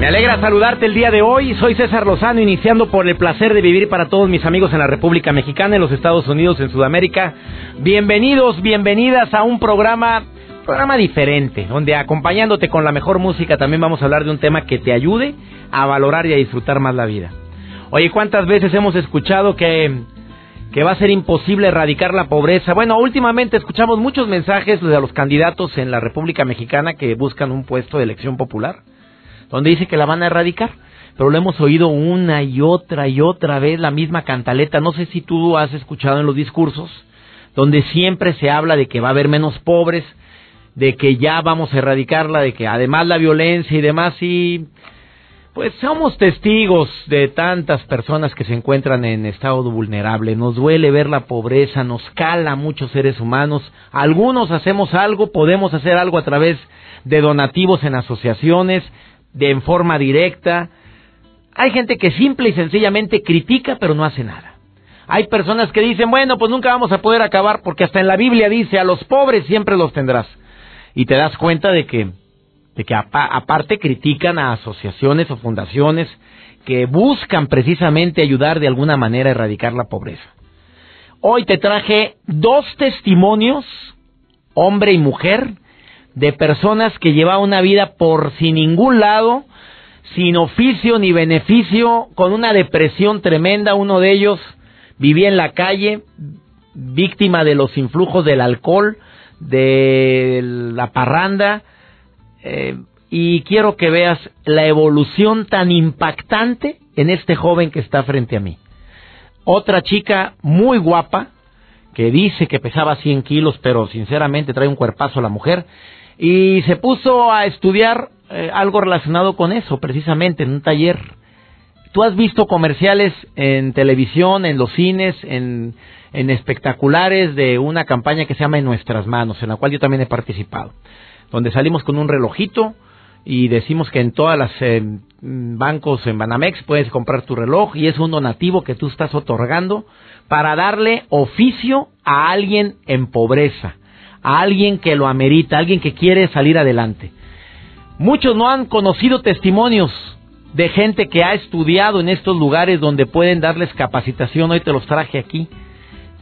Me alegra saludarte el día de hoy. Soy César Lozano, iniciando por el placer de vivir para todos mis amigos en la República Mexicana, en los Estados Unidos, en Sudamérica. Bienvenidos, bienvenidas a un programa, programa diferente, donde acompañándote con la mejor música también vamos a hablar de un tema que te ayude a valorar y a disfrutar más la vida. Oye, ¿cuántas veces hemos escuchado que que va a ser imposible erradicar la pobreza. Bueno, últimamente escuchamos muchos mensajes de los candidatos en la República Mexicana que buscan un puesto de elección popular donde dice que la van a erradicar. Pero lo hemos oído una y otra y otra vez la misma cantaleta. No sé si tú has escuchado en los discursos, donde siempre se habla de que va a haber menos pobres, de que ya vamos a erradicarla, de que además la violencia y demás, y pues somos testigos de tantas personas que se encuentran en estado vulnerable. Nos duele ver la pobreza, nos cala muchos seres humanos. Algunos hacemos algo, podemos hacer algo a través de donativos en asociaciones, de en forma directa. Hay gente que simple y sencillamente critica pero no hace nada. Hay personas que dicen, bueno, pues nunca vamos a poder acabar porque hasta en la Biblia dice, a los pobres siempre los tendrás. Y te das cuenta de que, de que aparte critican a asociaciones o fundaciones que buscan precisamente ayudar de alguna manera a erradicar la pobreza. Hoy te traje dos testimonios, hombre y mujer, de personas que llevaban una vida por sin ningún lado, sin oficio ni beneficio, con una depresión tremenda. Uno de ellos vivía en la calle, víctima de los influjos del alcohol, de la parranda. Eh, y quiero que veas la evolución tan impactante en este joven que está frente a mí. Otra chica muy guapa, que dice que pesaba 100 kilos, pero sinceramente trae un cuerpazo la mujer y se puso a estudiar eh, algo relacionado con eso, precisamente en un taller. Tú has visto comerciales en televisión, en los cines, en, espectaculares de una campaña que se llama En nuestras manos, en la cual yo también he participado, donde salimos con un relojito y decimos que en todas las eh, bancos en Banamex puedes comprar tu reloj y es un donativo que tú estás otorgando para darle oficio a alguien en pobreza a alguien que lo amerita, a alguien que quiere salir adelante. Muchos no han conocido testimonios de gente que ha estudiado en estos lugares donde pueden darles capacitación. Hoy te los traje aquí.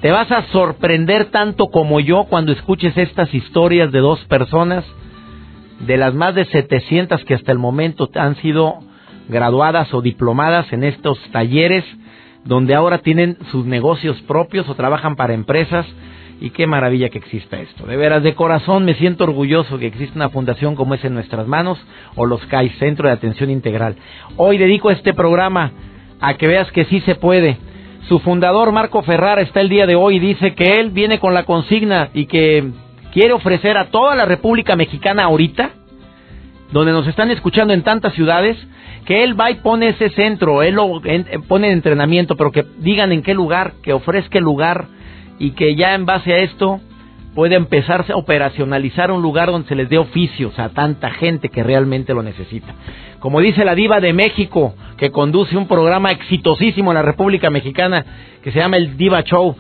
Te vas a sorprender tanto como yo cuando escuches estas historias de dos personas, de las más de 700 que hasta el momento han sido graduadas o diplomadas en estos talleres, donde ahora tienen sus negocios propios o trabajan para empresas y qué maravilla que exista esto. De veras, de corazón me siento orgulloso que exista una fundación como es en nuestras manos o los CAI, Centro de Atención Integral. Hoy dedico este programa a que veas que sí se puede. Su fundador, Marco Ferrara, está el día de hoy y dice que él viene con la consigna y que quiere ofrecer a toda la República Mexicana ahorita, donde nos están escuchando en tantas ciudades, que él va y pone ese centro, él lo pone en entrenamiento, pero que digan en qué lugar, que ofrezca el lugar y que ya en base a esto puede empezarse a operacionalizar un lugar donde se les dé oficios a tanta gente que realmente lo necesita. Como dice la diva de México, que conduce un programa exitosísimo en la República Mexicana, que se llama el Diva Show.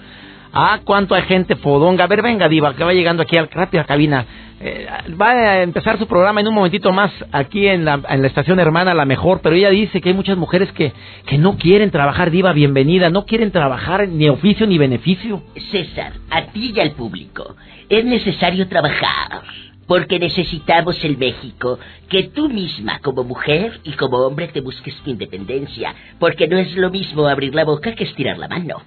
Ah, cuánto hay gente fodonga. A ver, venga, diva, que va llegando aquí al rápido cabina. Eh, va a empezar su programa en un momentito más aquí en la, estación hermana, la mejor, pero ella dice que hay muchas mujeres que, que no quieren trabajar, diva, bienvenida, no quieren trabajar ni oficio ni beneficio. César, a ti y al público, es necesario trabajar, porque necesitamos el México, que tú misma como mujer y como hombre te busques tu independencia, porque no es lo mismo abrir la boca que estirar la mano.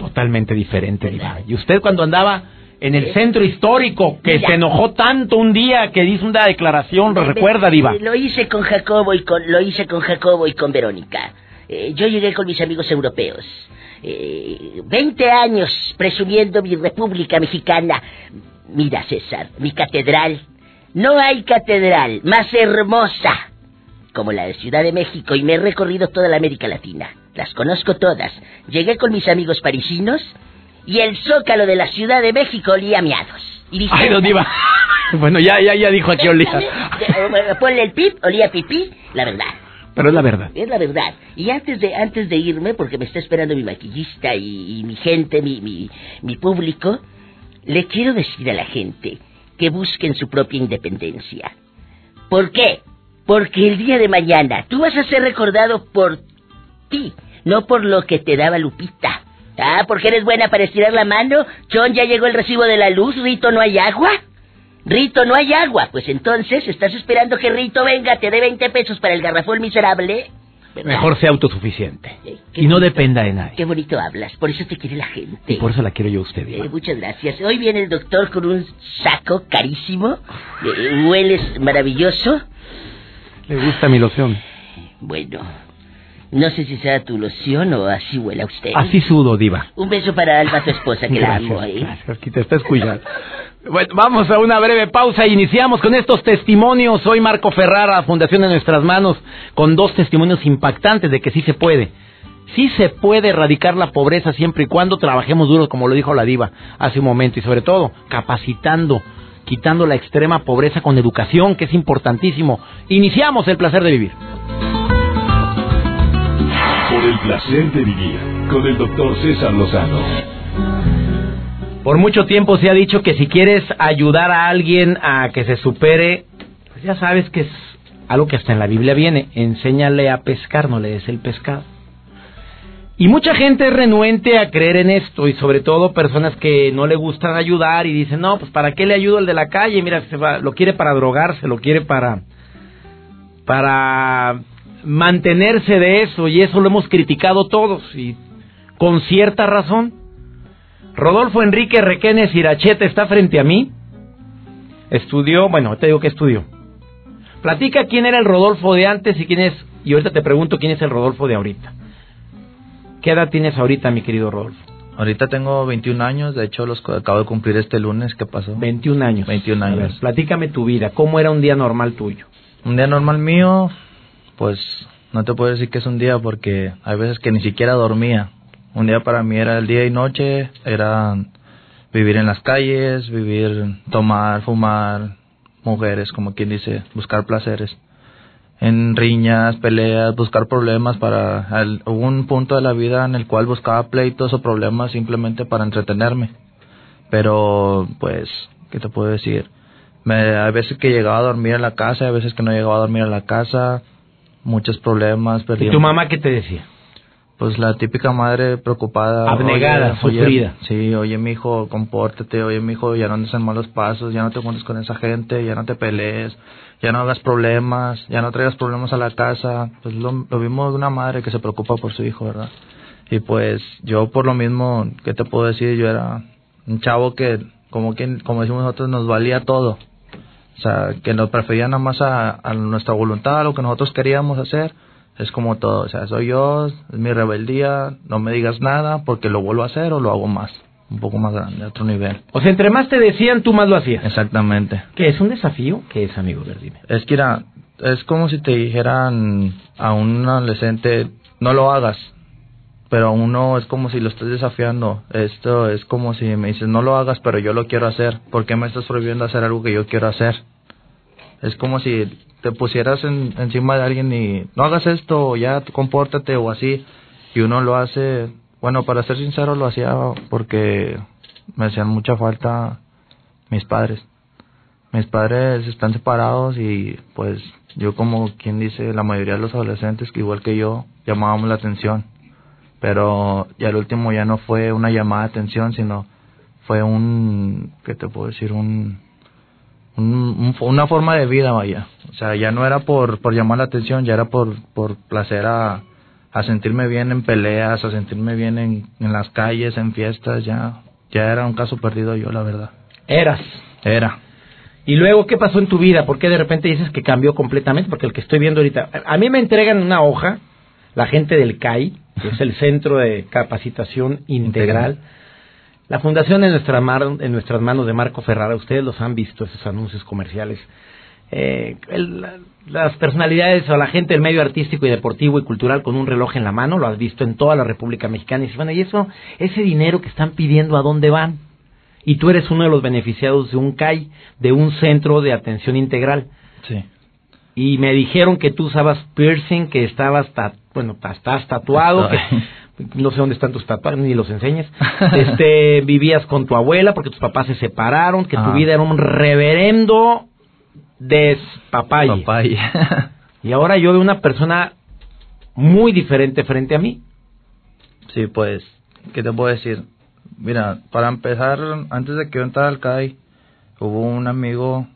Totalmente diferente, diva. Y usted cuando andaba en el centro histórico, que se enojó tanto un día que hizo una declaración, ¿lo recuerda, Diva? Lo hice con Jacobo y con, lo hice con Jacobo y con Verónica. Eh, yo llegué con mis amigos europeos. Eh, veinte años presumiendo mi república mexicana. Mira, César, mi catedral, No hay catedral más hermosa como la de Ciudad de México y me he recorrido toda la América Latina. Las conozco todas. Llegué con mis amigos parisinos y el zócalo de la Ciudad de México olía a miados. Y Ay, don Diva. Bueno, ya, ya, ya dijo aquí olía. Ponle el pip, olía pipí, la verdad. Pero es la verdad. Es la verdad. Y antes de, antes de irme, porque me está esperando mi maquillista y, mi gente, mi, mi, mi público, le quiero decir a la gente que busquen su propia independencia. ¿Por qué? Porque el día de mañana tú vas a ser recordado por ti, no por lo que te daba Lupita. Ah, porque eres buena para estirar la mano. John, ya llegó el recibo de la luz. Rito, ¿no hay agua? Rito, no hay agua. Pues entonces, ¿estás esperando que Rito venga, te dé 20 pesos para el garrafón miserable? Mejor sea autosuficiente. y no dependa de nadie. Qué bonito hablas, por eso te quiere la gente. Y por eso la quiero yo a usted. Eh, muchas gracias. Hoy viene el doctor con un saco carísimo. Eh, hueles maravilloso. Le gusta mi loción. Bueno, no sé si sea tu loción o así huela usted. Así sudo, diva. Un beso para Alba, tu esposa, que la amo, ¿eh? Gracias, que te. Bueno, vamos a una breve pausa. Iniciamos con estos testimonios. Soy Marco Ferrara, Fundación de Nuestras Manos, con dos testimonios impactantes de que sí se puede. Sí se puede erradicar la pobreza siempre y cuando trabajemos duro, como lo dijo la diva hace un momento, y sobre todo capacitando, quitando la extrema pobreza con educación, que es importantísimo. Iniciamos el placer de vivir. Por el placer de vivir, con el doctor César Lozano. Por mucho tiempo se ha dicho que si quieres ayudar a alguien a que se supere, pues ya sabes que es algo que hasta en la Biblia viene, enséñale a pescar, no le des el pescado. Y mucha gente es renuente a creer en esto, y sobre todo personas que no le gustan ayudar y dicen, no, pues ¿para qué le ayudo al de la calle? Mira, se lo quiere para drogarse, lo quiere para, para mantenerse de eso, y eso lo hemos criticado todos, y con cierta razón. Rodolfo Enrique Requenes Irachete está frente a mí. Estudió, bueno, te digo que estudió. Platica quién era el Rodolfo de antes y quién es, y ahorita te pregunto quién es el Rodolfo de ahorita. ¿Qué edad tienes ahorita, mi querido Rodolfo? Ahorita tengo 21 años, de hecho los acabo de cumplir este lunes, ¿qué pasó? 21 años. 21 años. platícame tu vida, ¿cómo era un día normal tuyo? Un día normal mío, pues no te puedo decir que es un día porque hay veces que ni siquiera dormía. Un día para mí era el día y noche, era vivir en las calles, vivir, tomar, fumar, mujeres, como quien dice, buscar placeres. En riñas, peleas, buscar problemas para... hubo un punto de la vida en el cual buscaba pleitos o problemas simplemente para entretenerme. Pero, pues, ¿qué te puedo decir? Me, hay veces que llegaba a dormir en la casa, hay veces que no llegaba a dormir en la casa, muchos problemas. ¿Y tu mamá qué te decía? Pues la típica madre preocupada. Abnegada, sufrida. sí, oye, mi hijo, compórtate, oye, mi hijo, ya no andes en malos pasos, ya no te juntes con esa gente, ya no te pelees, ya no hagas problemas, ya no traigas problemas a la casa. Pues lo, lo vimos de una madre que se preocupa por su hijo, ¿verdad? Y pues yo por lo mismo, ¿qué te puedo decir? Yo era un chavo que, como, quien, como decimos nosotros, nos valía todo. O sea, que nos prefería nada más a, a nuestra voluntad, a lo que nosotros queríamos hacer es como todo, o sea, soy yo, es mi rebeldía, no me digas nada porque lo vuelvo a hacer o lo hago más, un poco más grande, a otro nivel. O sea, entre más te decían, tú más lo hacías. Exactamente. ¿Qué es un desafío? ¿Qué es, amigo? Dime. Es que era, es como si te dijeran a un adolescente, no lo hagas, pero uno es como si lo estés desafiando. Esto es como si me dices, no lo hagas, pero yo lo quiero hacer. ¿Por qué me estás prohibiendo hacer algo que yo quiero hacer? Es como si te pusieras encima de alguien y no hagas esto, ya compórtate o así, y uno lo hace, bueno, para ser sincero lo hacía porque me hacían mucha falta mis padres. Mis padres están separados y pues yo como quien dice, la mayoría de los adolescentes, que igual que yo, llamábamos la atención. Pero ya el último ya no fue una llamada de atención, sino fue un, ¿qué te puedo decir? Un, una forma de vida, vaya. O sea, ya no era por, por llamar la atención, ya era por, por placer a, a sentirme bien en peleas, a sentirme bien en, en las calles, en fiestas, ya, ya era un caso perdido yo, la verdad. Eras. Era. ¿Y luego qué pasó en tu vida? ¿Por qué de repente dices que cambió completamente? Porque el que estoy viendo ahorita, a mí me entregan una hoja, la gente del CAI, es el Centro de Capacitación Integral La fundación en, nuestra en nuestras manos de Marco Ferrara, ustedes los han visto, esos anuncios comerciales. Eh, las personalidades o la gente del medio artístico y deportivo y cultural con un reloj en la mano, lo has visto en toda la República Mexicana. Y dices, bueno, ¿y eso, ese dinero que están pidiendo, a dónde van? Y tú eres uno de los beneficiados de un CAI, de un centro de atención integral. Sí. Y me dijeron que tú usabas piercing, que estabas, bueno, estás tatuado, no sé dónde están tus tatuajes, ni los enseñes. Este, vivías con tu abuela porque tus papás se separaron, que tu ah. vida era un reverendo despapalle. y ahora yo veo una persona muy diferente frente a mí. Sí, pues, ¿qué te puedo decir? Mira, para empezar, antes de que yo entrara al CAI, hubo un amigo,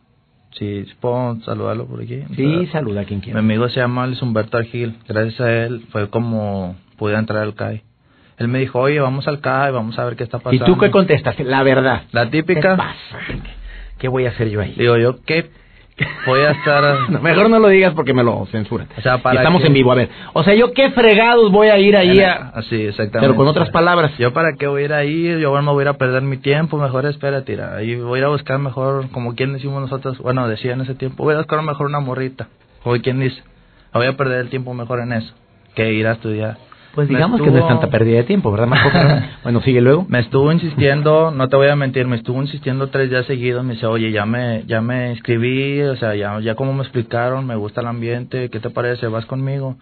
si puedo saludarlo por aquí. Sí, saluda a quien quiera. Mi amigo se llama Luis Humberto Argil. Gracias a él fue como pude entrar al CAI. Él me dijo, oye, vamos al CAI, vamos a ver qué está pasando. ¿Y tú qué contestas? La verdad. La típica. ¿Qué pasa? ¿Qué voy a hacer yo ahí? Digo yo, ¿qué voy a estar... mejor no lo digas porque me lo censuran. O sea, para estamos en vivo, a ver. O sea, yo qué fregados voy a ir ahí a... Así, exactamente. Pero con otras palabras. Yo para qué voy a ir ahí, yo bueno, me voy a ir a perder mi tiempo, mejor espera, tira. Ahí voy a ir a buscar mejor, como quien decimos nosotros, bueno, decía en ese tiempo, voy a buscar mejor una morrita. O quien dice, voy a perder el tiempo mejor en eso, que ir a estudiar. Pues digamos que no es tanta pérdida de tiempo, ¿verdad, bueno, sigue luego. Me estuvo insistiendo, no te voy a mentir, me estuvo insistiendo tres días seguidos. Me dice, oye, ya me, ya me inscribí, o sea, ya, ya como me explicaron, me gusta el ambiente, ¿qué te parece? ¿Vas conmigo?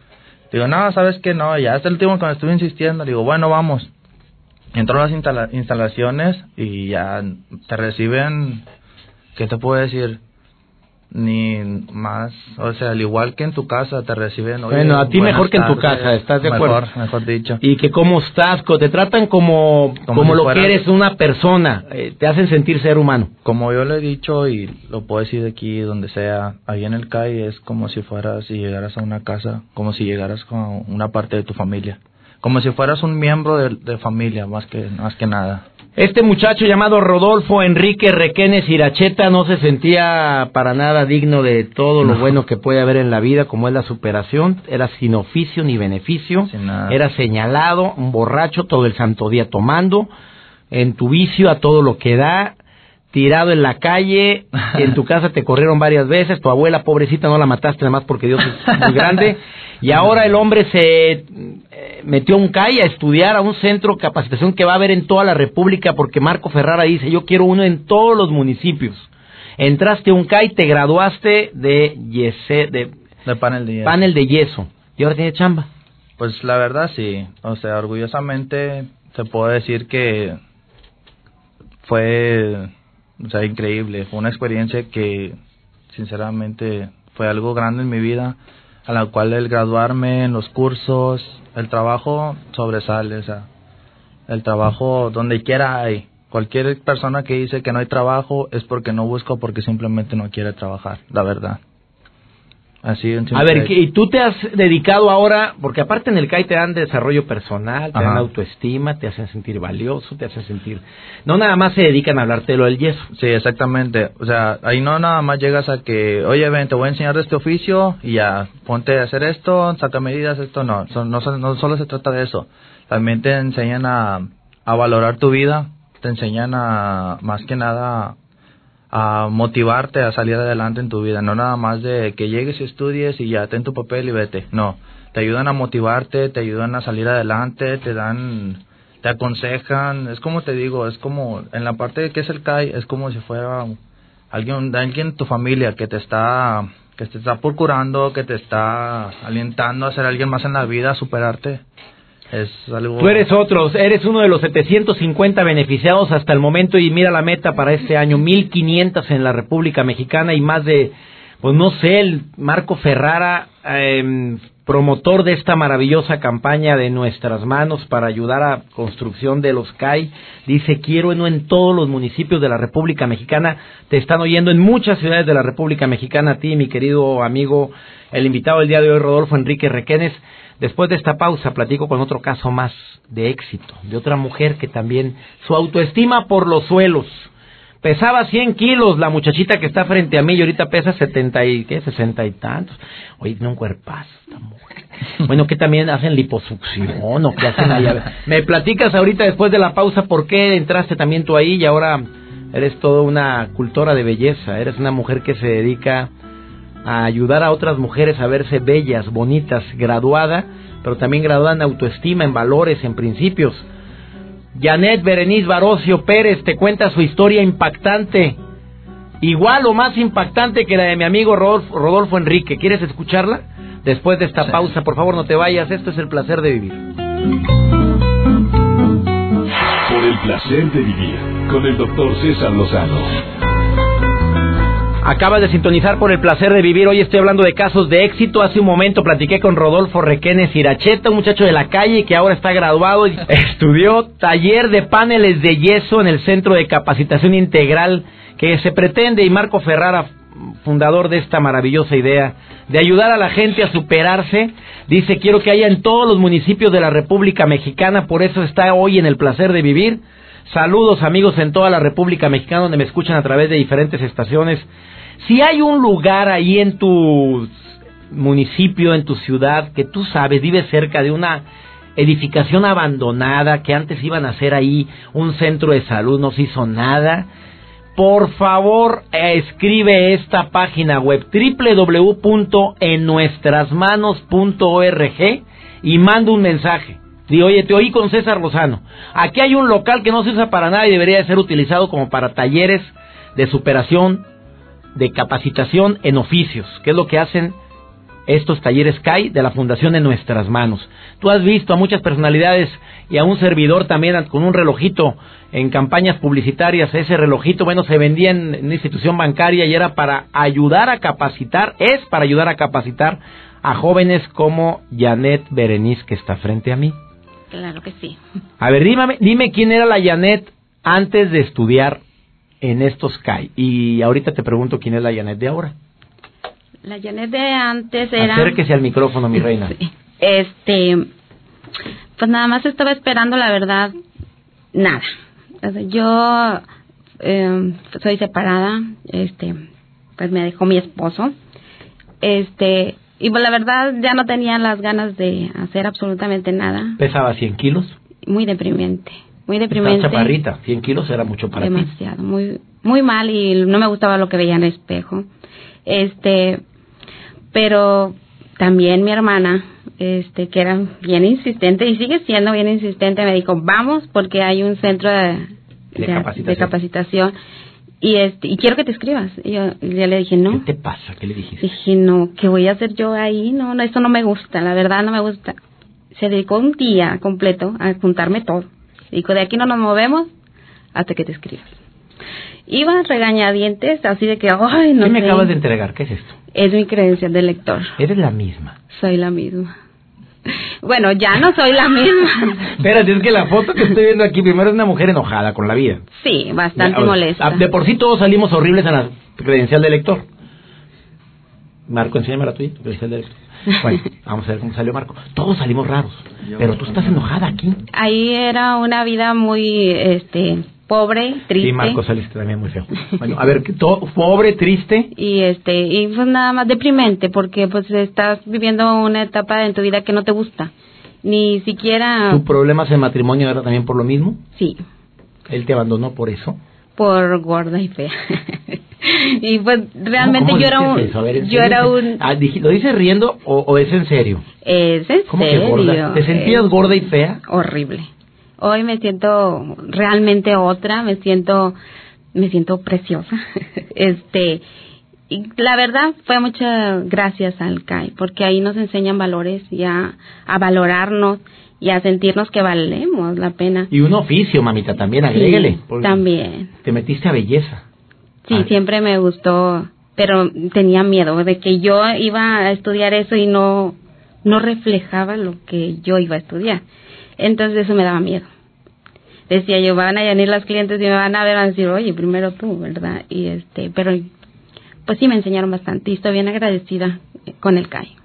Digo, no, ¿sabes qué? No, ya hasta el último que me estuve insistiendo. Digo, bueno, vamos. Entró a las instalaciones y ya te reciben, ¿qué te puedo decir? Ni más, o sea, al igual que en tu casa te reciben. bueno, a ti mejor que en tu casa, ¿estás de acuerdo? Mejor, mejor dicho. Y que cómo estás, te tratan como, como, lo que eres una persona, eh, te hacen sentir ser humano. Como yo lo he dicho y lo puedo decir de aquí, donde sea, ahí en el CAI es como si fueras, si llegaras a una casa, como si llegaras con una parte de tu familia. Como si fueras un miembro de, de familia, más que, más que nada. Este muchacho llamado Rodolfo Enrique Requenes Iracheta no se sentía para nada digno de todo lo bueno que puede haber en la vida, como es la superación. Era sin oficio ni beneficio. Era señalado, un borracho todo el santo día tomando, en tu vicio a todo lo que da, tirado en la calle, en tu casa te corrieron varias veces, tu abuela pobrecita no la mataste nada más porque Dios es muy grande. Y ahora el hombre se eh, metió a un CAI a estudiar a un centro de capacitación que va a haber en toda la República porque Marco Ferrara dice, yo quiero uno en todos los municipios. Entraste a un CAI, te graduaste de, de, panel de yeso. Panel de yeso. ¿Y ahora tiene chamba? Pues la verdad sí. O sea, orgullosamente se puede decir que fue o sea, increíble. Fue una experiencia que sinceramente fue algo grande en mi vida a la cual el graduarme en los cursos, el trabajo sobresale, o sea, el trabajo donde quiera hay. Cualquier persona que dice que no hay trabajo es porque no busca porque simplemente no quiere trabajar, la verdad. Así A ver, ¿y tú te has dedicado ahora, porque aparte en el CAI te dan desarrollo personal, te dan autoestima, te hacen sentir valioso, te hacen sentir... No nada más se dedican a hablarte de lo del yeso. Sí, exactamente. O sea, ahí no nada más llegas a que, oye, ven, te voy a enseñar este oficio y ya, ponte a hacer esto, saca medidas, esto no. no, no solo se trata de eso. También te enseñan a, a valorar tu vida, te enseñan a, más que nada, a motivarte a salir adelante en tu vida, no nada más de que llegues y estudies y ya ten tu papel y vete, no, te ayudan a motivarte, te ayudan a salir adelante, te dan, te aconsejan, es como te digo, es como en la parte de que es el CAI, es como si fuera alguien, alguien en tu familia que te está, que te está procurando, que te está alientando a ser alguien más en la vida, a superarte Tú eres otro, eres uno de los 750 beneficiados hasta el momento y mira la meta para este año, 1500 en la República Mexicana y más de, pues no sé, el Marco Ferrara, em, promotor de esta maravillosa campaña de nuestras manos para ayudar a construcción de los CAI, dice quiero en todos los municipios de la República Mexicana, te están oyendo en muchas ciudades de la República Mexicana, a ti mi querido amigo, el invitado del día de hoy, Rodolfo Enrique Requenes, Después de esta pausa platico con otro caso más de éxito, de otra mujer que también su autoestima por los suelos. Pesaba 100 kilos la muchachita que está frente a mí y ahorita pesa 70 y, ¿qué? 60 y tantos. Oye, tiene un cuerpazo esta mujer. Bueno, que también hacen liposucción o qué hacen ahí. A ver, Me platicas ahorita después de la pausa por qué entraste también tú ahí y ahora eres toda una cultora de belleza. Eres una mujer que se dedica a ayudar a otras mujeres a verse bellas, bonitas, graduada, pero también graduada en autoestima, en valores, en principios. Janet Berenice Barocio Pérez te cuenta su historia impactante, igual o más impactante que la de mi amigo Rodolfo, Rodolfo Enrique. ¿Quieres escucharla? Después de esta pausa, por favor no te vayas, esto es el placer de vivir. Por el placer de vivir con el doctor César Lozano. Acabas de sintonizar por el placer de vivir. Hoy estoy hablando de casos de éxito. Hace un momento platiqué con Rodolfo Requenes Iracheta, un muchacho de la calle que ahora está graduado y estudió taller de paneles de yeso en el Centro de Capacitación Integral que se pretende y Marco Ferrara, fundador de esta maravillosa idea de ayudar a la gente a superarse, dice quiero que haya en todos los municipios de la República Mexicana, por eso está hoy en el placer de vivir. Saludos amigos en toda la República Mexicana donde me escuchan a través de diferentes estaciones si hay un lugar ahí en tu municipio, en tu ciudad, que tú sabes, vives cerca de una edificación abandonada, que antes iban a hacer ahí un centro de salud, no se hizo nada, por favor escribe esta página web www.ennuestrasmanos.org y manda un mensaje. Di, oye, te oí con César Rosano. Aquí hay un local que no se usa para nada y debería ser utilizado como para talleres de superación, de capacitación en oficios, que es lo que hacen estos talleres CAI de la Fundación en Nuestras Manos. Tú has visto a muchas personalidades y a un servidor también con un relojito en campañas publicitarias. Ese relojito, bueno, se vendía en una institución bancaria y era para ayudar a capacitar, es para ayudar a capacitar a jóvenes como Janet Berenice, que está frente a mí. Claro que sí. A ver, dime, dime quién era la Janet antes de estudiar en estos CAI. Y ahorita te pregunto quién es la Janet de ahora. La Janet de antes era... Acérquese al micrófono, mi reina. Este, pues nada más estaba esperando, la verdad, nada. Yo eh, soy separada, este, pues me dejó mi esposo, este, y pues la verdad ya no tenía las ganas de hacer absolutamente nada. ¿Pesaba 100 kilos? Muy deprimente muy deprimente. chaparrita, 100 kilos era mucho para Demasiado, muy muy mal y no me gustaba lo que veía en el espejo. Este, pero también mi hermana, este, que era bien insistente y sigue siendo bien insistente, me dijo, vamos porque hay un centro de, de, capacitación. Y este y quiero que te escribas y yo, ya le dije no qué te pasa qué le dijiste dije no qué voy a hacer yo ahí no no esto no me gusta la verdad no me gusta se dedicó un día completo a juntarme todo Dijo, de aquí no nos movemos hasta que te escribas. Iba regañadientes, así de que, ay, no ¿Qué me acabas de entregar? ¿Qué es esto? Es mi credencial de lector. Eres la misma. Soy la misma. Bueno, ya no soy la misma. Espérate, es que la foto que estoy viendo aquí primero es una mujer enojada con la vida. Sí, bastante molesta. De por sí todos salimos horribles en la credencial de lector. Marco, enséñame la tuya, tu credencial de lector. Bueno, vamos a ver cómo salió Marco. Todos salimos raros, pero tú estás enojada aquí. Ahí era una vida muy, este, pobre, triste. Sí, Marco saliste también muy feo. Bueno, a ver, todo, pobre, triste. Y este, y pues nada más deprimente, porque pues estás viviendo una etapa en tu vida que no te gusta. Ni siquiera... ¿Tu problemas en matrimonio era también por lo mismo? Sí. ¿Él te abandonó por eso? Por gorda y fea. y pues realmente yo era un yo era un ah, lo dices riendo o, es en serio es en ¿Cómo serio que gorda? te sentías gorda y fea horrible hoy me siento realmente otra me siento me siento preciosa este y la verdad fue muchas gracias al CAI porque ahí nos enseñan valores y a, valorarnos y a sentirnos que valemos la pena. Y un oficio, mamita, también, agréguele. también. Te metiste a belleza. Sí, siempre me gustó, pero tenía miedo de que yo iba a estudiar eso y no no reflejaba lo que yo iba a estudiar. Entonces eso me daba miedo. Decía yo, van a venir las clientes y me van a ver a decir, oye, primero tú, ¿verdad? Y este, pero pues sí me enseñaron bastante y estoy bien agradecida con el CAI.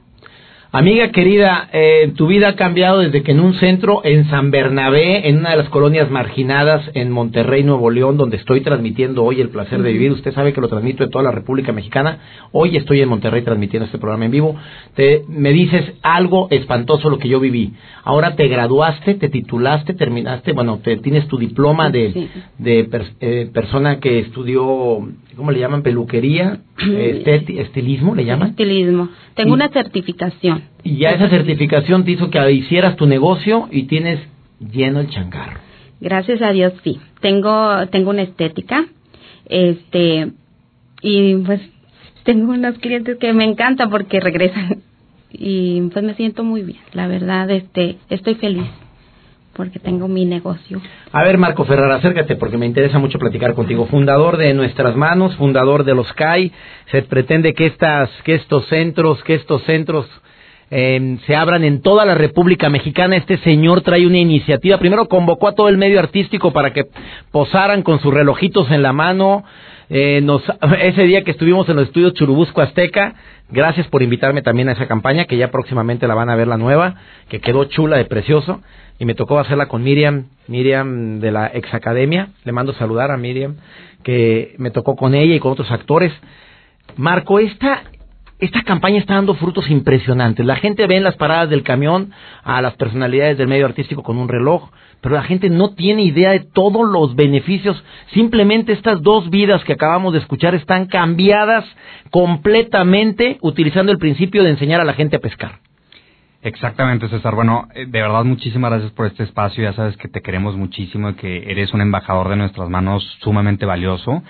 Amiga querida, eh, tu vida ha cambiado desde que en un centro en San Bernabé, en una de las colonias marginadas en Monterrey, Nuevo León, donde estoy transmitiendo hoy el placer de vivir. Usted sabe que lo transmito en toda la República Mexicana. Hoy estoy en Monterrey transmitiendo este programa en vivo. Te, me dices algo espantoso lo que yo viví. Ahora te graduaste, te titulaste, terminaste, bueno, te, tienes tu diploma de, de eh, persona que estudió ¿cómo le llaman? Peluquería, estilismo, ¿le llaman? Estilismo. Tengo una certificación. Y ya esa certificación te hizo que hicieras tu negocio y tienes lleno el changarro. Gracias a Dios, sí. Tengo, tengo una estética, este, y pues tengo unos clientes que me encantan porque regresan y pues me siento muy bien. La verdad, este, estoy feliz porque tengo mi negocio. A ver, Marco Ferrara, acércate porque me interesa mucho platicar contigo. Fundador de Nuestras Manos, fundador de los CAI. Se pretende que, estas, que estos centros, que estos centros em, se abran en toda la República Mexicana. Este señor trae una iniciativa. Primero convocó a todo el medio artístico para que posaran con sus relojitos en la mano. Eh, nos, ese día que estuvimos en los estudios Churubusco Azteca, gracias por invitarme también a esa campaña, que ya próximamente la van a ver la nueva, que quedó chula de precioso y me tocó hacerla con Miriam, Miriam de la ex academia, le mando saludar a Miriam, que me tocó con ella y con otros actores. Marco, esta, esta campaña está dando frutos impresionantes. La gente ve en las paradas del camión a las personalidades del medio artístico con un reloj, pero la gente no tiene idea de todos los beneficios. Simplemente estas dos vidas que acabamos de escuchar están cambiadas completamente utilizando el principio de enseñar a la gente a pescar. Exactamente, César. Bueno, eh, de verdad muchísimas gracias por este espacio. Ya sabes que te queremos muchísimo y que eres un embajador de nuestras manos sumamente valioso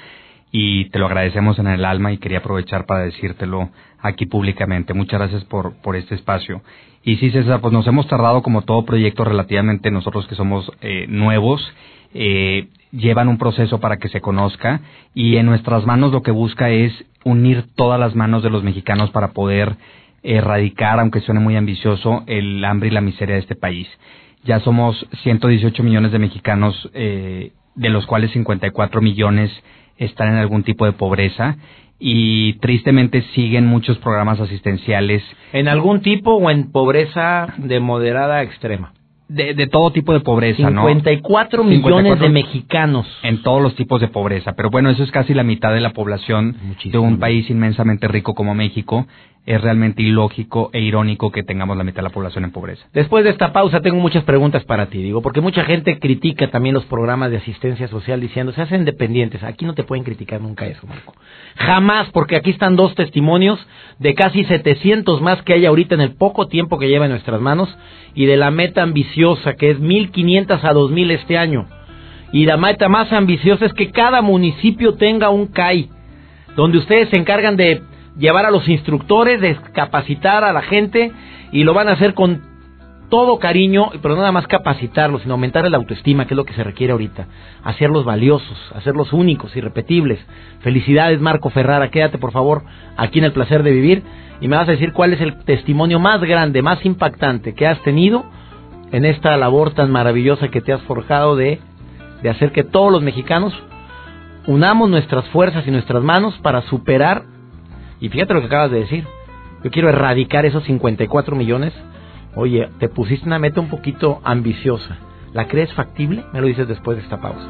y te lo agradecemos en el alma y quería aprovechar para decírtelo aquí públicamente. Muchas gracias por, por este espacio. Y sí, César, pues nos hemos tardado como todo proyecto relativamente nosotros que somos eh, nuevos. Eh, llevan un proceso para que se conozca y en nuestras manos lo que busca es unir todas las manos de los mexicanos para poder erradicar, aunque suene muy ambicioso, el hambre y la miseria de este país. Ya somos 118 millones de mexicanos, eh, de los cuales 54 millones están en algún tipo de pobreza y tristemente siguen muchos programas asistenciales. ¿En algún tipo o en pobreza de moderada a extrema? De, de, todo tipo de pobreza, 54 millones de mexicanos. En todos los tipos de pobreza. Pero bueno, eso es casi la mitad de la población de un país inmensamente rico como México es realmente ilógico e irónico que tengamos la mitad de la población en pobreza. Después de esta pausa tengo muchas preguntas para ti, digo, porque mucha gente critica también los programas de asistencia social diciendo, se hacen dependientes, aquí no te pueden criticar nunca eso, Marco. Jamás, porque aquí están dos testimonios de casi 700 más que hay ahorita en el poco tiempo que lleva en nuestras manos y de la meta ambiciosa que es 1500 a 2000 este año. Y la meta más ambiciosa es que cada municipio tenga un CAI, donde ustedes se encargan de llevar a los instructores, descapacitar a la gente y lo van a hacer con todo cariño, pero nada más capacitarlos, sino aumentar la autoestima, que es lo que se requiere ahorita. Hacerlos valiosos, hacerlos únicos, irrepetibles. Felicidades, Marco Ferrara. Quédate, por favor, aquí en el placer de vivir y me vas a decir cuál es el testimonio más grande, más impactante que has tenido en esta labor tan maravillosa que te has forjado de hacer que todos los mexicanos unamos nuestras fuerzas y nuestras manos para superar y fíjate lo que acabas de decir. Yo quiero erradicar esos 54 millones. Oye, te pusiste una meta un poquito ambiciosa. ¿La crees factible? Me lo dices después de esta pausa.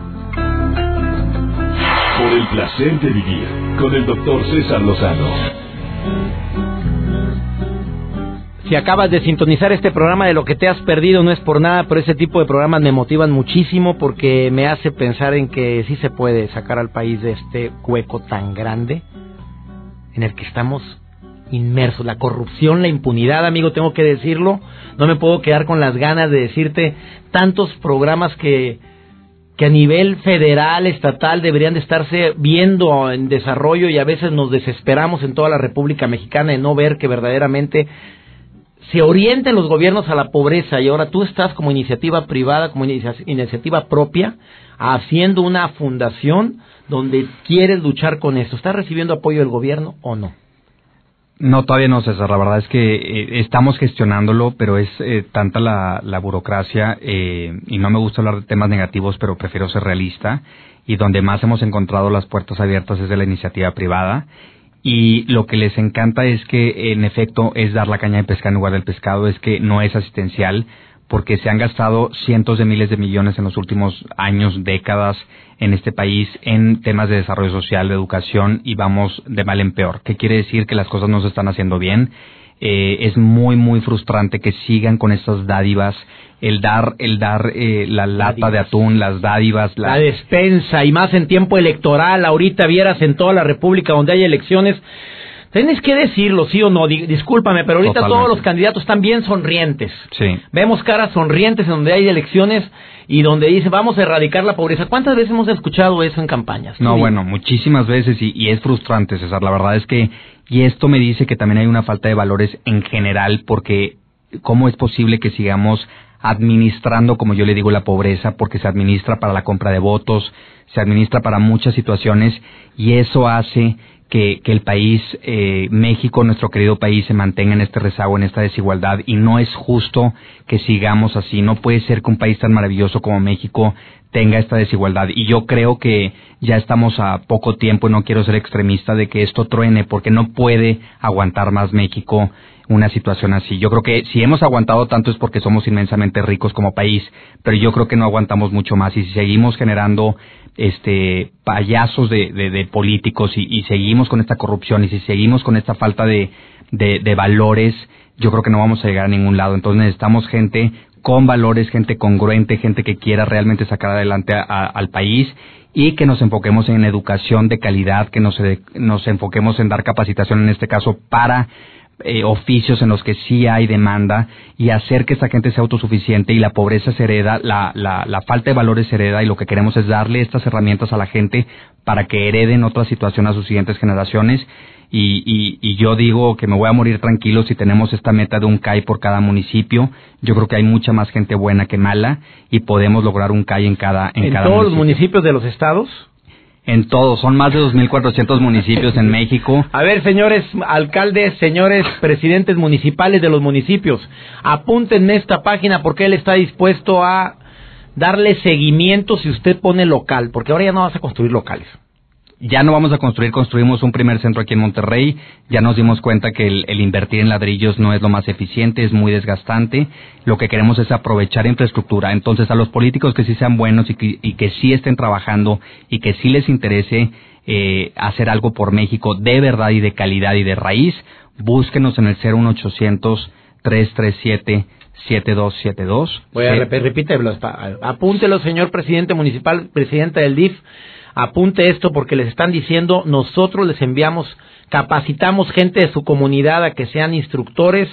Por el placer de vivir con el doctor César Lozano. Si acabas de sintonizar este programa de lo que te has perdido no es por nada, pero ese tipo de programas me motivan muchísimo porque me hace pensar en que sí se puede sacar al país de este hueco tan grande en el que estamos inmersos. La corrupción, la impunidad, amigo, tengo que decirlo. No me puedo quedar con las ganas de decirte tantos programas que, que a nivel federal, estatal, deberían de estarse viendo en desarrollo y a veces nos desesperamos en toda la República Mexicana de no ver que verdaderamente se orienten los gobiernos a la pobreza y ahora tú estás como iniciativa privada, como iniciativa propia, haciendo una fundación donde quieres luchar con esto. ¿Estás recibiendo apoyo del gobierno o no? No, todavía no, César. La verdad es que eh, estamos gestionándolo, pero es eh, tanta la, la burocracia eh, y no me gusta hablar de temas negativos, pero prefiero ser realista. Y donde más hemos encontrado las puertas abiertas es de la iniciativa privada y lo que les encanta es que en efecto es dar la caña de pescar en lugar del pescado, es que no es asistencial porque se han gastado cientos de miles de millones en los últimos años, décadas en este país en temas de desarrollo social, de educación y vamos de mal en peor. ¿Qué quiere decir? Que las cosas no se están haciendo bien. Eh, es muy, muy frustrante que sigan con estas dádivas, el dar, el dar eh, la lata de atún, las dádivas, la... despensa y más en tiempo electoral. Ahorita vieras en toda la República donde hay elecciones. Tienes que decirlo, sí o no. discúlpame, pero ahorita todos los candidatos están bien sonrientes. Sí. Vemos caras sonrientes en donde hay elecciones y donde dice vamos a erradicar la pobreza. ¿Cuántas veces hemos escuchado eso en campañas? No, bueno, muchísimas veces y, y, es frustrante, César. La verdad es que, y esto me dice que también hay una falta de valores en general porque ¿cómo es posible que sigamos administrando, como yo le digo, la pobreza, porque se administra para la compra de votos, se administra para muchas situaciones y eso hace que, que el país, eh, México, nuestro querido país, se mantenga en este rezago, en esta desigualdad y no es justo que sigamos así. No puede ser que un país tan maravilloso como México tenga esta desigualdad y yo creo que ya estamos a poco tiempo, no quiero ser extremista, de que esto truene porque no puede aguantar más México una situación así. Yo creo que si hemos aguantado tanto es porque somos inmensamente ricos como país, pero yo creo que no aguantamos mucho más y si seguimos generando este payasos de, de, políticos y, seguimos con esta corrupción y si seguimos con esta falta de, de, valores, yo creo que no vamos a llegar a ningún lado. Entonces necesitamos gente con valores, gente congruente, gente que quiera realmente sacar adelante al país y que nos enfoquemos en educación de calidad, que nos, nos enfoquemos en dar capacitación en este caso para eh, oficios en los que sí hay demanda y hacer que esta gente sea autosuficiente y la pobreza se hereda, la, la, la falta de valores se hereda y lo que queremos es darle estas herramientas a la gente para que hereden otra situación a sus siguientes generaciones y, y, y, yo digo que me voy a morir tranquilo si tenemos esta meta de un CAI por cada municipio. Yo creo que hay mucha más gente buena que mala y podemos lograr un CAI en cada en, ¿En cada todos los municipios de los estados en todos. Son más de 2.400 municipios en México. A ver, señores alcaldes, señores presidentes municipales de los municipios, apúntenme esta página porque él está dispuesto a darle seguimiento si usted pone local, porque ahora ya no vas a construir locales ya no vamos a construir, construimos un primer centro aquí en Monterrey, ya nos dimos cuenta que el, invertir en ladrillos no es lo más eficiente, es muy desgastante, lo que queremos es aprovechar infraestructura, entonces a los políticos que sí sean buenos y que, y que sí estén trabajando y que sí les interese eh, hacer algo por México de verdad y de calidad y de raíz, búsquenos en el 01800 337 7272. Voy a repítelo, apúntelo, señor presidente municipal, presidente del DIF apunte esto porque les están diciendo, nosotros les enviamos, capacitamos gente de su comunidad a que sean instructores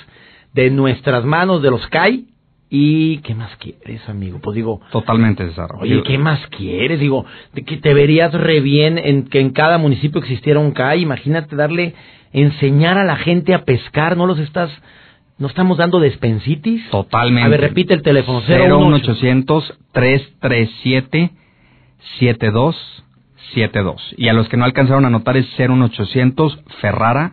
de nuestras manos de los CAI. ¿Y qué más quieres, amigo? Pues digo... Totalmente, César. Oye, ¿qué más quieres? Digo, que te verías re bien en que en cada municipio existiera un CAI. Imagínate darle, enseñar a la gente a pescar. ¿No los estás... ¿No estamos dando despensitis? Totalmente. A ver, repite el teléfono. 01800 337 72 72. Y a los que no alcanzaron a anotar es 01800 Ferrara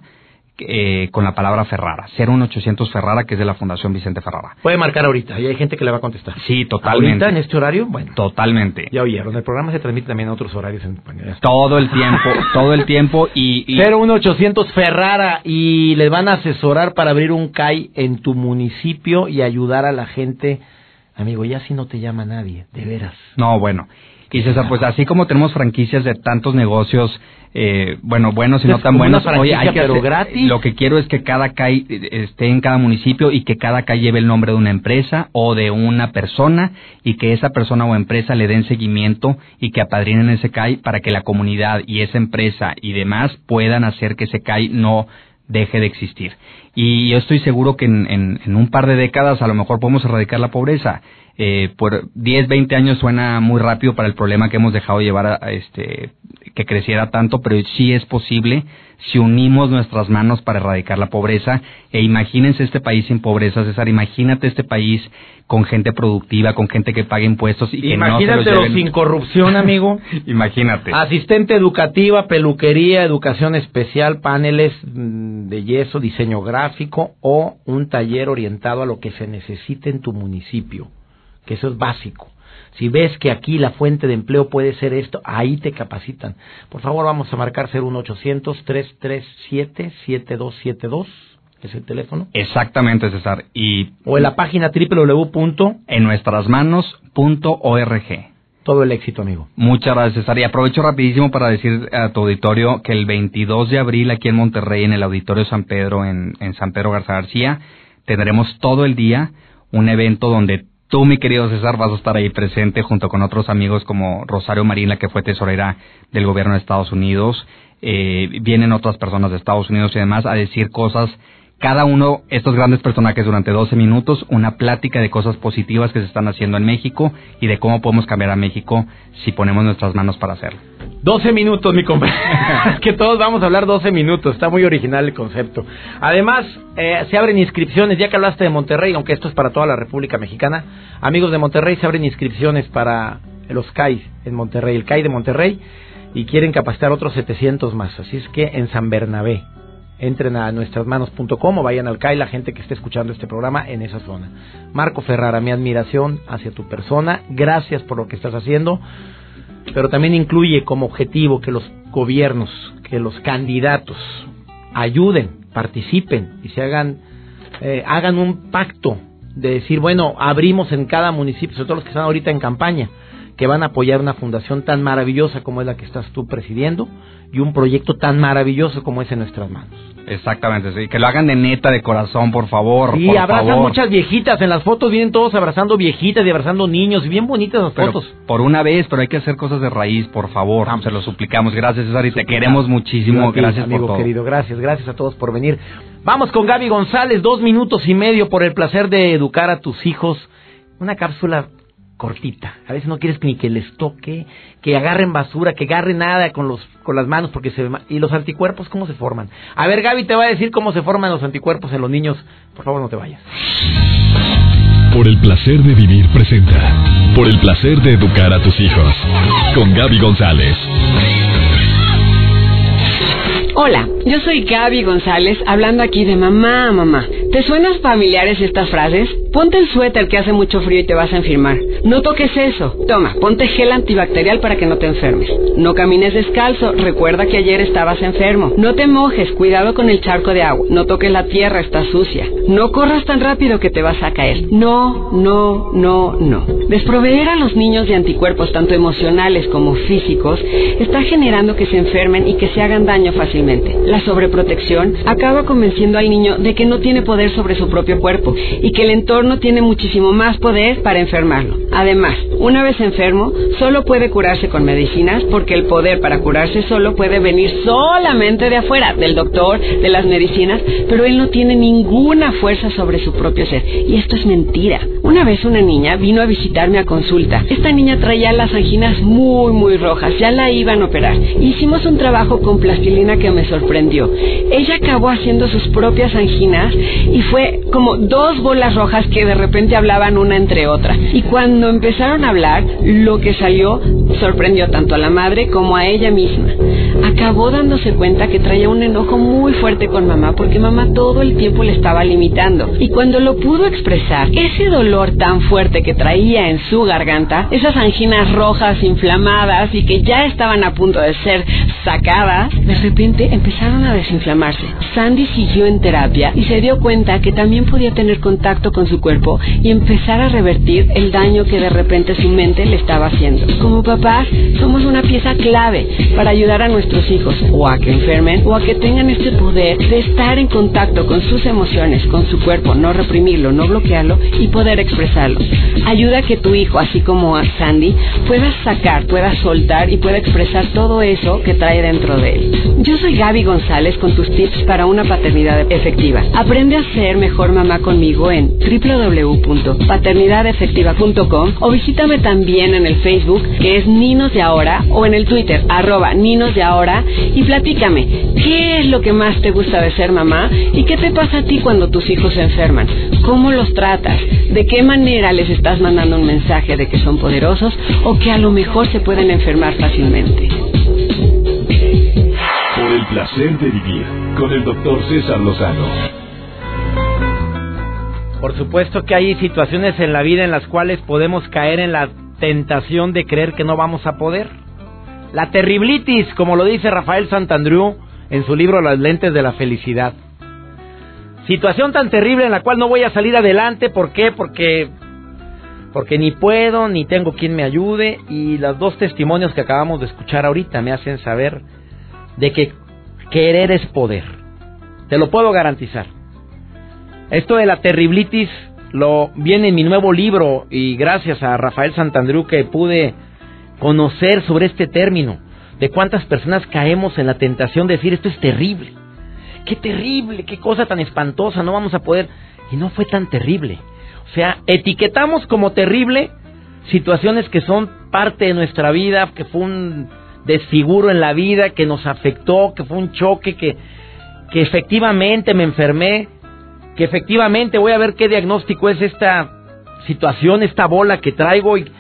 eh, con la palabra Ferrara. 01800 Ferrara, que es de la Fundación Vicente Ferrara. Puede marcar ahorita y hay gente que le va a contestar. Sí, totalmente. ¿Ahorita en este horario? Bueno. Totalmente. Ya oyeron, el programa se transmite también en otros horarios. En... Todo el tiempo, todo el tiempo y, y... 01800 Ferrara y les van a asesorar para abrir un CAI en tu municipio y ayudar a la gente. Amigo, ya si no te llama nadie, de veras. No, bueno. Y César, pues así como tenemos franquicias de tantos negocios, eh, bueno, buenos y no tan buenos, oye, hay que pero gratis. Lo que quiero es que cada CAI esté en cada municipio y que cada CAI lleve el nombre de una empresa o de una persona y que esa persona o empresa le den seguimiento y que apadrinen ese CAI para que la comunidad y esa empresa y demás puedan hacer que ese CAI no deje de existir. Y yo estoy seguro que en, en un par de décadas a lo mejor podemos erradicar la pobreza. Eh, por 10, 20 años suena muy rápido para el problema que hemos dejado llevar a, este que creciera tanto, pero sí es posible si unimos nuestras manos para erradicar la pobreza. E imagínense este país sin pobreza, César. Imagínate este país con gente productiva, con gente que pague impuestos y que no se los sin corrupción, amigo. Imagínate. Asistente educativa, peluquería, educación especial, paneles mm, de yeso, diseño gráfico o un taller orientado a lo que se necesite en tu municipio que eso es básico. Si ves que aquí la fuente de empleo puede ser esto, ahí te capacitan. Por favor, vamos a marcar 01800-337-7272. Es el teléfono. Exactamente, César. Y o en la página www. En nuestras manos.org. Todo el éxito, amigo. Muchas gracias, César. Y aprovecho rapidísimo para decir a tu auditorio que el 22 de abril aquí en Monterrey, en el Auditorio San Pedro, en, en San Pedro Garza García, tendremos todo el día un evento donde tú, mi querido César, vas a estar ahí presente junto con otros amigos como Rosario Marín, la que fue tesorera del gobierno de Estados Unidos. Eh, vienen otras personas de Estados Unidos y demás a decir cosas cada uno, estos grandes personajes durante 12 minutos, una plática de cosas positivas que se están haciendo en México y de cómo podemos cambiar a México si ponemos nuestras manos para hacerlo. 12 minutos, mi compañero. que todos vamos a hablar 12 minutos. Está muy original el concepto. Además, eh, se abren inscripciones, ya que hablaste de Monterrey, aunque esto es para toda la República Mexicana. Amigos de Monterrey, se abren inscripciones para los CAI en Monterrey, el CAI de Monterrey, y quieren capacitar otros 700 más. Así es que en San Bernabé, entren a nuestrasmanos.com o vayan al CAI, la gente que esté escuchando este programa en esa zona. Marco Ferrara, mi admiración hacia tu persona, gracias por lo que estás haciendo, pero también incluye como objetivo que los gobiernos, que los candidatos ayuden, participen y se hagan, eh, hagan un pacto de decir, bueno, abrimos en cada municipio, sobre todo los que están ahorita en campaña, que van a apoyar una fundación tan maravillosa como es la que estás tú presidiendo y un proyecto tan maravilloso como es en nuestras manos. Exactamente, sí. Que lo hagan de neta, de corazón, por favor. Y abrazan muchas viejitas. En las fotos vienen todos abrazando viejitas y abrazando niños. Y bien bonitas las fotos. Por una vez, pero hay que hacer cosas de raíz, por favor. Se lo suplicamos. Gracias, César. Y te queremos muchísimo. gracias, amigo por todo. querido. Gracias, gracias a todos por venir. Vamos con Gaby González. Dos minutos y medio por el placer de educar a tus hijos. Una cápsula cortita. A veces no quieres ni que les toque, que agarren basura, que agarren nada con los con las manos porque se y los anticuerpos cómo se forman. A ver, Gaby te va a decir cómo se forman los anticuerpos en los niños. Por favor, no te vayas. Por el placer de vivir presenta. Por el placer de educar a tus hijos. Con Gaby González. Hola, yo soy Gaby González, hablando aquí de mamá mamá. ¿Te suenan familiares estas frases? Ponte el suéter que hace mucho frío y te vas a enfermar. No toques eso. Toma, ponte gel antibacterial para que no te enfermes. No camines descalzo, recuerda que ayer estabas enfermo. No te mojes, cuidado con el charco de agua. No toques la tierra, está sucia. No corras tan rápido que te vas a caer. No, no, no, no. Desproveer a los niños de anticuerpos, tanto emocionales como físicos, está generando que se enfermen y que se hagan daño fácilmente. La sobreprotección acaba convenciendo al niño de que no tiene poder sobre su propio cuerpo y que el entorno tiene muchísimo más poder para enfermarlo. Además, una vez enfermo, solo puede curarse con medicinas porque el poder para curarse solo puede venir solamente de afuera, del doctor, de las medicinas, pero él no tiene ninguna fuerza sobre su propio ser. Y esto es mentira. Una vez una niña vino a visitarme a consulta. Esta niña traía las anginas muy, muy rojas, ya la iban a operar. Hicimos un trabajo con plastilina que me sorprendió. Ella acabó haciendo sus propias anginas y fue como dos bolas rojas que de repente hablaban una entre otra. Y cuando empezaron a hablar, lo que salió sorprendió tanto a la madre como a ella misma. Acabó dándose cuenta que traía un enojo muy fuerte con mamá porque mamá todo el tiempo le estaba limitando. Y cuando lo pudo expresar, ese dolor tan fuerte que traía en su garganta, esas anginas rojas inflamadas y que ya estaban a punto de ser sacadas, de repente empezaron a desinflamarse. Sandy siguió en terapia y se dio cuenta que también podía tener contacto con su cuerpo y empezar a revertir el daño que de repente su mente le estaba haciendo. Como papás, somos una pieza clave para ayudar a nuestros hijos o a que enfermen o a que tengan este poder de estar en contacto con sus emociones, con su cuerpo, no reprimirlo, no bloquearlo y poder expresarlo. Ayuda a que tu hijo, así como a Sandy, pueda sacar, pueda soltar y pueda expresar todo eso que trae dentro de él. Yo soy Gaby González con tus tips para una paternidad efectiva. Aprende a ser mejor mamá conmigo en www.paternidadefectiva.com o visítame también en el Facebook que es Ninos de Ahora o en el Twitter arroba Ninos de Ahora y platícame qué es lo que más te gusta de ser mamá y qué te pasa a ti cuando tus hijos se enferman, cómo los tratas, de qué manera les estás mandando un mensaje de que son poderosos o que a lo mejor se pueden enfermar fácilmente. Placer de vivir con el doctor César Lozano. Por supuesto que hay situaciones en la vida en las cuales podemos caer en la tentación de creer que no vamos a poder. La terriblitis, como lo dice Rafael Santandreu en su libro Las lentes de la felicidad. Situación tan terrible en la cual no voy a salir adelante, ¿por qué? Porque porque ni puedo ni tengo quien me ayude y los dos testimonios que acabamos de escuchar ahorita me hacen saber de que querer es poder. Te lo puedo garantizar. Esto de la terriblitis lo viene en mi nuevo libro y gracias a Rafael Santandreu que pude conocer sobre este término, de cuántas personas caemos en la tentación de decir esto es terrible. Qué terrible, qué cosa tan espantosa, no vamos a poder. Y no fue tan terrible. O sea, etiquetamos como terrible situaciones que son parte de nuestra vida, que fue un desfiguro en la vida, que nos afectó, que fue un choque, que, que efectivamente me enfermé, que efectivamente voy a ver qué diagnóstico es esta situación, esta bola que traigo y,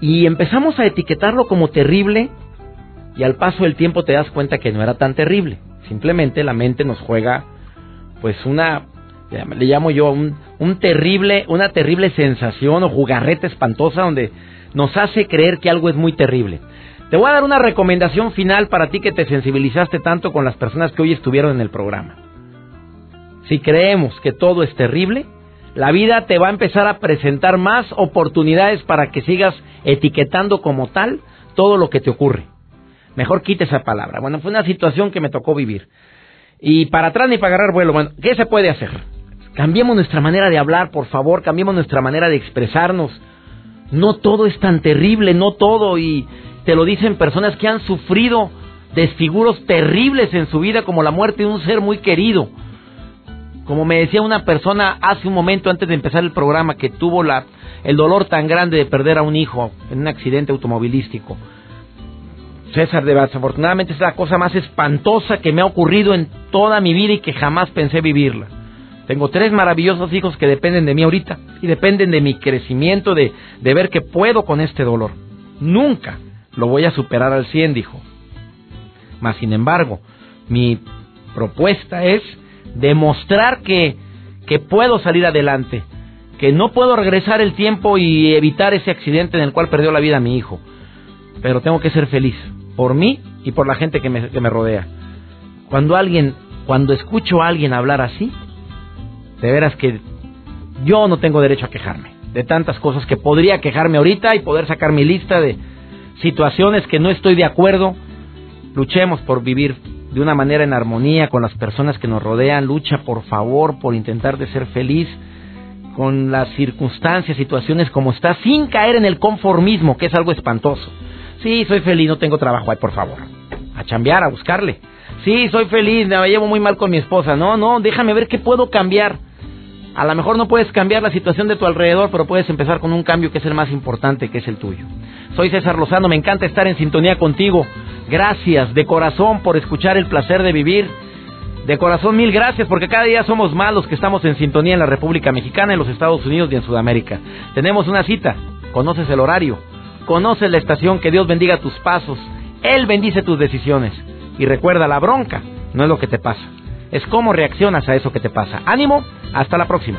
y empezamos a etiquetarlo como terrible y al paso del tiempo te das cuenta que no era tan terrible. Simplemente la mente nos juega pues una le llamo yo un, un terrible, una terrible sensación o jugarreta espantosa donde nos hace creer que algo es muy terrible. Te voy a dar una recomendación final para ti que te sensibilizaste tanto con las personas que hoy estuvieron en el programa. Si creemos que todo es terrible, la vida te va a empezar a presentar más oportunidades para que sigas etiquetando como tal todo lo que te ocurre. Mejor quite esa palabra. Bueno, fue una situación que me tocó vivir. Y para atrás ni para agarrar vuelo. Bueno, ¿qué se puede hacer? Cambiemos nuestra manera de hablar, por favor, cambiemos nuestra manera de expresarnos. No todo es tan terrible, no todo, y te lo dicen personas que han sufrido desfiguros terribles en su vida, como la muerte de un ser muy querido. Como me decía una persona hace un momento antes de empezar el programa, que tuvo el dolor tan grande de perder a un hijo en un accidente automovilístico. César, desafortunadamente es la cosa más espantosa que me ha ocurrido en toda mi vida y que jamás pensé vivirla. Tengo tres maravillosos hijos que dependen de mí ahorita y dependen de mi crecimiento, de, de ver que puedo con este dolor. Nunca lo voy a superar al 100, dijo. Mas, sin embargo, mi propuesta es demostrar que, que puedo salir adelante, que no puedo regresar el tiempo y evitar ese accidente en el cual perdió la vida mi hijo, pero tengo que ser feliz por mí y por la gente que me, que me rodea. Cuando alguien, cuando escucho a alguien hablar así, de veras que yo no tengo derecho a quejarme de tantas cosas que podría quejarme ahorita y poder sacar mi lista de situaciones que no estoy de acuerdo. Luchemos por vivir de una manera en armonía con las personas que nos rodean. Lucha, por favor, por intentar de ser feliz con las circunstancias, situaciones como está, sin caer en el conformismo, que es algo espantoso. Sí, soy feliz, no tengo trabajo. Ay, por favor, a chambear, a buscarle. Sí, soy feliz, me llevo muy mal con mi esposa. No, no, déjame ver qué puedo cambiar. A lo mejor no puedes cambiar la situación de tu alrededor, pero puedes empezar con un cambio que es el más importante, que es el tuyo. Soy César Lozano, me encanta estar en sintonía contigo. Gracias de corazón por escuchar el placer de vivir. De corazón mil gracias porque cada día somos más los que estamos en sintonía en la República Mexicana, en los Estados Unidos y en Sudamérica. Tenemos una cita, conoces el horario, conoces la estación, que Dios bendiga tus pasos, Él bendice tus decisiones. Y recuerda, la bronca no es lo que te pasa, es cómo reaccionas a eso que te pasa. Ánimo, hasta la próxima.